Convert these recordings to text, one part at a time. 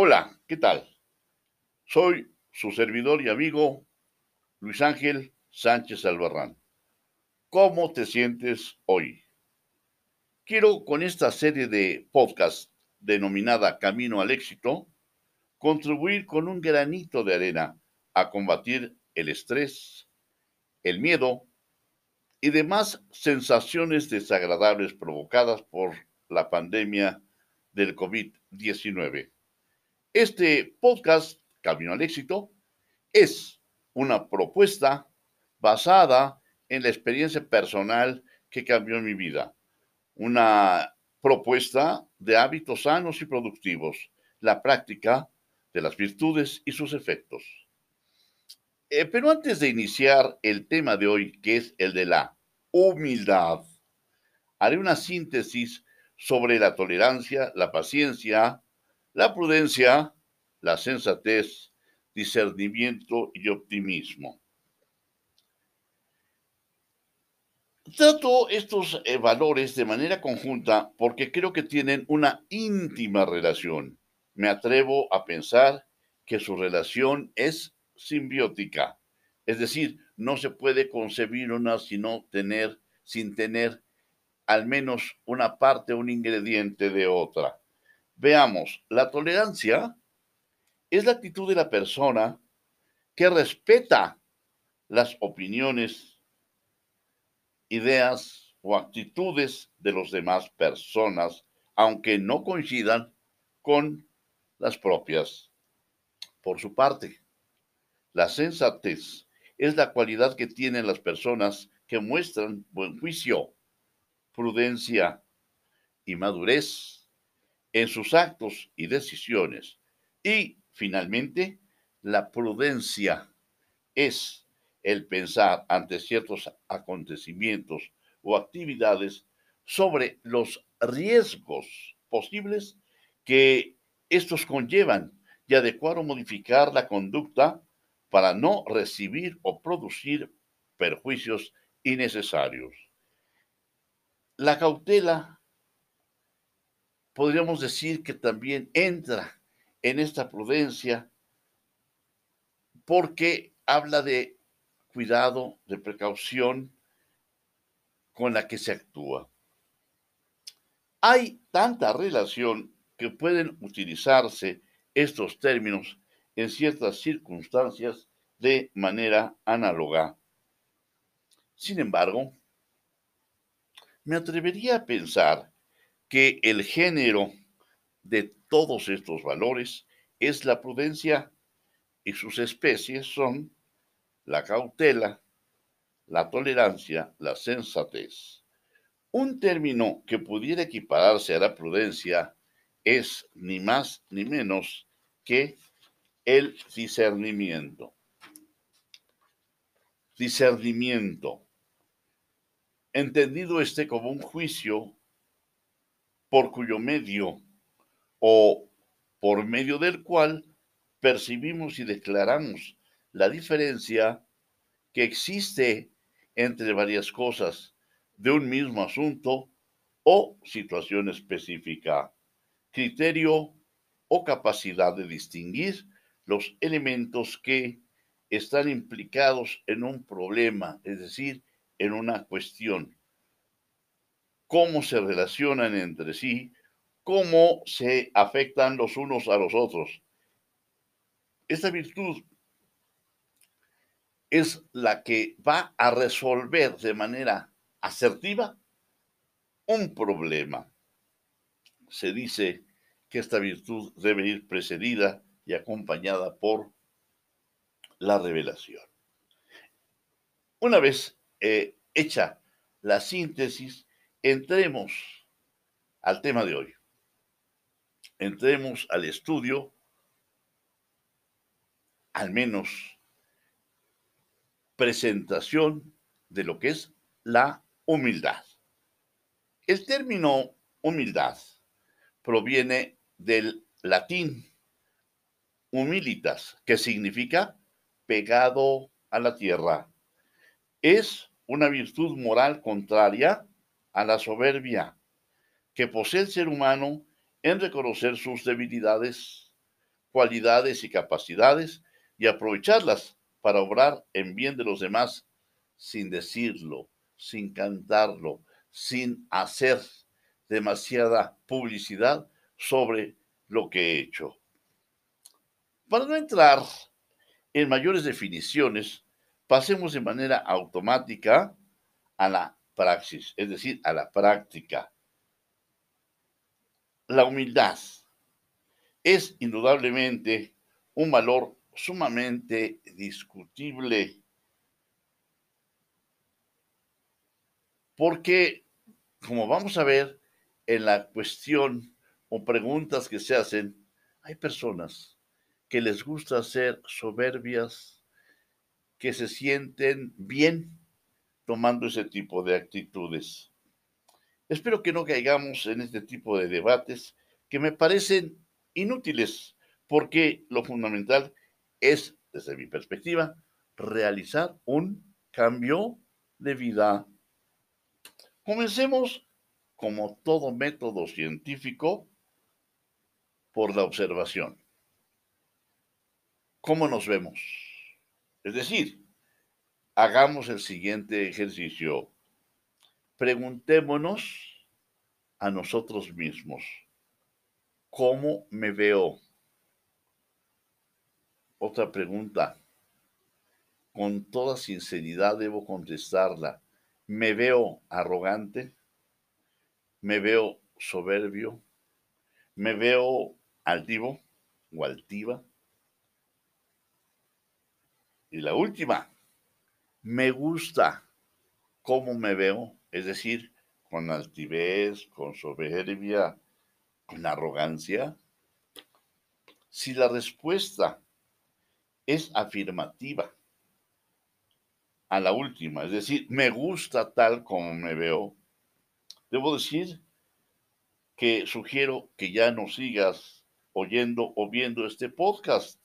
Hola, ¿qué tal? Soy su servidor y amigo Luis Ángel Sánchez Albarrán. ¿Cómo te sientes hoy? Quiero con esta serie de podcast denominada Camino al Éxito contribuir con un granito de arena a combatir el estrés, el miedo y demás sensaciones desagradables provocadas por la pandemia del COVID-19. Este podcast, Camino al Éxito, es una propuesta basada en la experiencia personal que cambió mi vida. Una propuesta de hábitos sanos y productivos, la práctica de las virtudes y sus efectos. Eh, pero antes de iniciar el tema de hoy, que es el de la humildad, haré una síntesis sobre la tolerancia, la paciencia, la prudencia, la sensatez, discernimiento y optimismo. Trato estos eh, valores de manera conjunta porque creo que tienen una íntima relación. Me atrevo a pensar que su relación es simbiótica, es decir, no se puede concebir una sino tener, sin tener al menos una parte, un ingrediente de otra. Veamos, la tolerancia es la actitud de la persona que respeta las opiniones, ideas o actitudes de las demás personas, aunque no coincidan con las propias. Por su parte, la sensatez es la cualidad que tienen las personas que muestran buen juicio, prudencia y madurez en sus actos y decisiones. Y finalmente, la prudencia es el pensar ante ciertos acontecimientos o actividades sobre los riesgos posibles que estos conllevan y adecuar o modificar la conducta para no recibir o producir perjuicios innecesarios. La cautela podríamos decir que también entra en esta prudencia porque habla de cuidado, de precaución con la que se actúa. Hay tanta relación que pueden utilizarse estos términos en ciertas circunstancias de manera análoga. Sin embargo, me atrevería a pensar que el género de todos estos valores es la prudencia y sus especies son la cautela, la tolerancia, la sensatez. Un término que pudiera equipararse a la prudencia es ni más ni menos que el discernimiento. Discernimiento. Entendido este como un juicio por cuyo medio o por medio del cual percibimos y declaramos la diferencia que existe entre varias cosas de un mismo asunto o situación específica, criterio o capacidad de distinguir los elementos que están implicados en un problema, es decir, en una cuestión cómo se relacionan entre sí, cómo se afectan los unos a los otros. Esta virtud es la que va a resolver de manera asertiva un problema. Se dice que esta virtud debe ir precedida y acompañada por la revelación. Una vez eh, hecha la síntesis, entremos al tema de hoy. Entremos al estudio, al menos presentación de lo que es la humildad. El término humildad proviene del latín humilitas, que significa pegado a la tierra. Es una virtud moral contraria a la soberbia que posee el ser humano en reconocer sus debilidades, cualidades y capacidades y aprovecharlas para obrar en bien de los demás sin decirlo, sin cantarlo, sin hacer demasiada publicidad sobre lo que he hecho. Para no entrar en mayores definiciones, pasemos de manera automática a la praxis, es decir, a la práctica. La humildad es indudablemente un valor sumamente discutible porque, como vamos a ver en la cuestión o preguntas que se hacen, hay personas que les gusta ser soberbias, que se sienten bien tomando ese tipo de actitudes. Espero que no caigamos en este tipo de debates que me parecen inútiles, porque lo fundamental es, desde mi perspectiva, realizar un cambio de vida. Comencemos, como todo método científico, por la observación. ¿Cómo nos vemos? Es decir, hagamos el siguiente ejercicio. Preguntémonos a nosotros mismos, ¿cómo me veo? Otra pregunta. Con toda sinceridad debo contestarla. ¿Me veo arrogante? ¿Me veo soberbio? ¿Me veo altivo o altiva? Y la última, me gusta cómo me veo, es decir, con altivez, con soberbia, con arrogancia. Si la respuesta es afirmativa a la última, es decir, me gusta tal como me veo, debo decir que sugiero que ya no sigas oyendo o viendo este podcast,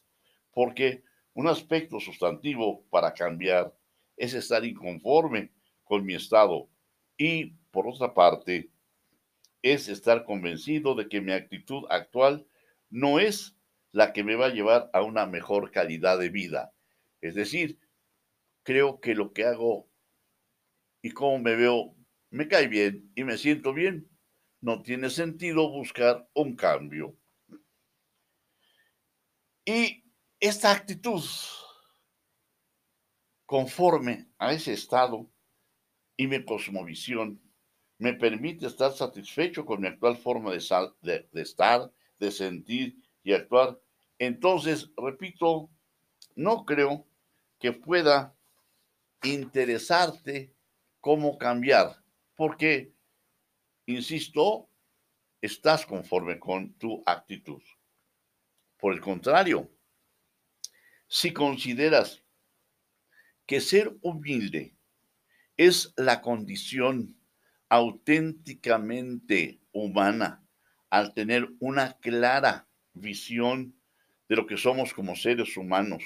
porque un aspecto sustantivo para cambiar es estar inconforme con mi estado y, por otra parte, es estar convencido de que mi actitud actual no es la que me va a llevar a una mejor calidad de vida. Es decir, creo que lo que hago y cómo me veo me cae bien y me siento bien. No tiene sentido buscar un cambio. Y esta actitud conforme a ese estado y mi cosmovisión me permite estar satisfecho con mi actual forma de, estar, de sentir y actuar. Entonces, repito, no creo que pueda interesarte cómo cambiar, porque, insisto, estás conforme con tu actitud. Por el contrario, si consideras que ser humilde es la condición auténticamente humana al tener una clara visión de lo que somos como seres humanos,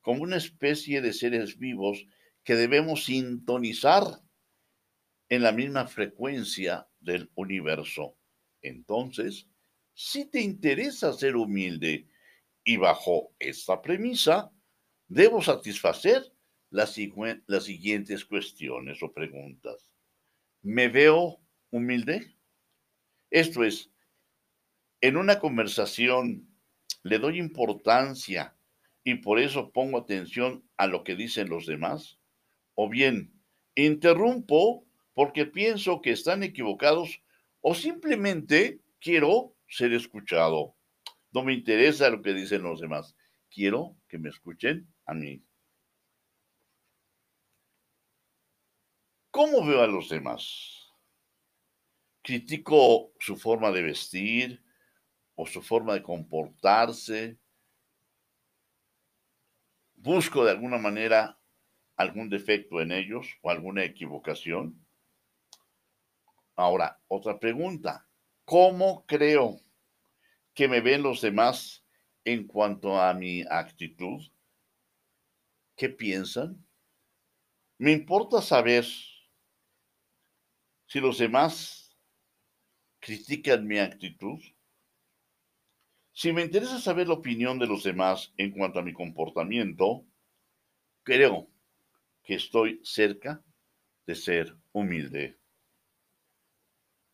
como una especie de seres vivos que debemos sintonizar en la misma frecuencia del universo. Entonces, si te interesa ser humilde y bajo esta premisa, debo satisfacer las, siguientes cuestiones o preguntas. ¿Me veo humilde? Esto es, en una conversación le doy importancia y por eso pongo atención a lo que dicen los demás. O bien, interrumpo porque pienso que están equivocados o simplemente quiero ser escuchado. No me interesa lo que dicen los demás. Quiero que me escuchen a mí. ¿Cómo veo a los demás? ¿Critico su forma de vestir o su forma de comportarse? ¿Busco de alguna manera algún defecto en ellos o alguna equivocación? Ahora, otra pregunta. ¿Cómo creo que me ven los demás en cuanto a mi actitud? ¿Qué piensan? Me importa saber si los demás critican mi actitud. Si me interesa saber la opinión de los demás en cuanto a mi comportamiento, creo que estoy cerca de ser humilde.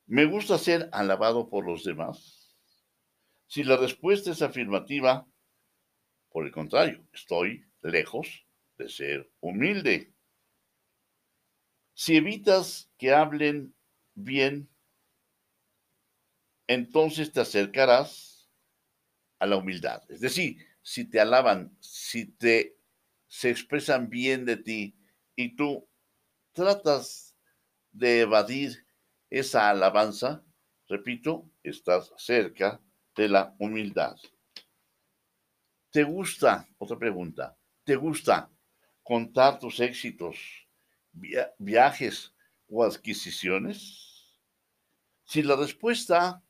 ¿Me gusta ser alabado por los demás? Si la respuesta es afirmativa, por el contrario, estoy lejos de ser humilde. Si evitas que hablen bien, entonces te acercarás a la humildad. Es decir, si te alaban, si te se expresan bien de ti y tú tratas de evadir esa alabanza, repito, estás cerca de la humildad. ¿Te gusta? Otra pregunta. ¿Te gusta contar tus éxitos, viajes o adquisiciones? Si la respuesta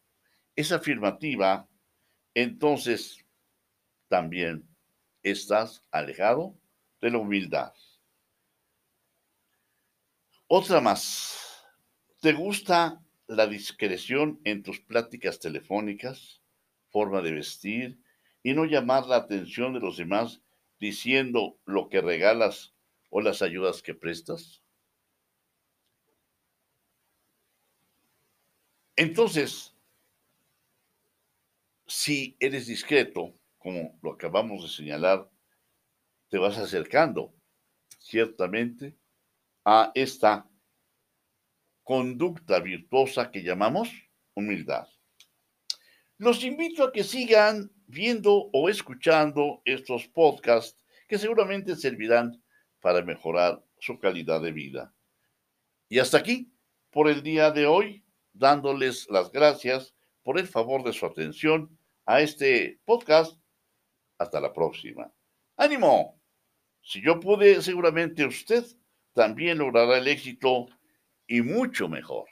es afirmativa, entonces también estás alejado de la humildad. Otra más. ¿Te gusta la discreción en tus pláticas telefónicas, forma de vestir y no llamar la atención de los demás diciendo lo que regalas o las ayudas que prestas? Entonces, si eres discreto, como lo acabamos de señalar, te vas acercando ciertamente a esta conducta virtuosa que llamamos humildad. Los invito a que sigan viendo o escuchando estos podcasts que seguramente servirán para mejorar su calidad de vida. Y hasta aquí por el día de hoy, dándoles las gracias por el favor de su atención a este podcast. Hasta la próxima. ¡Ánimo! Si yo pude, seguramente usted también logrará el éxito y mucho mejor.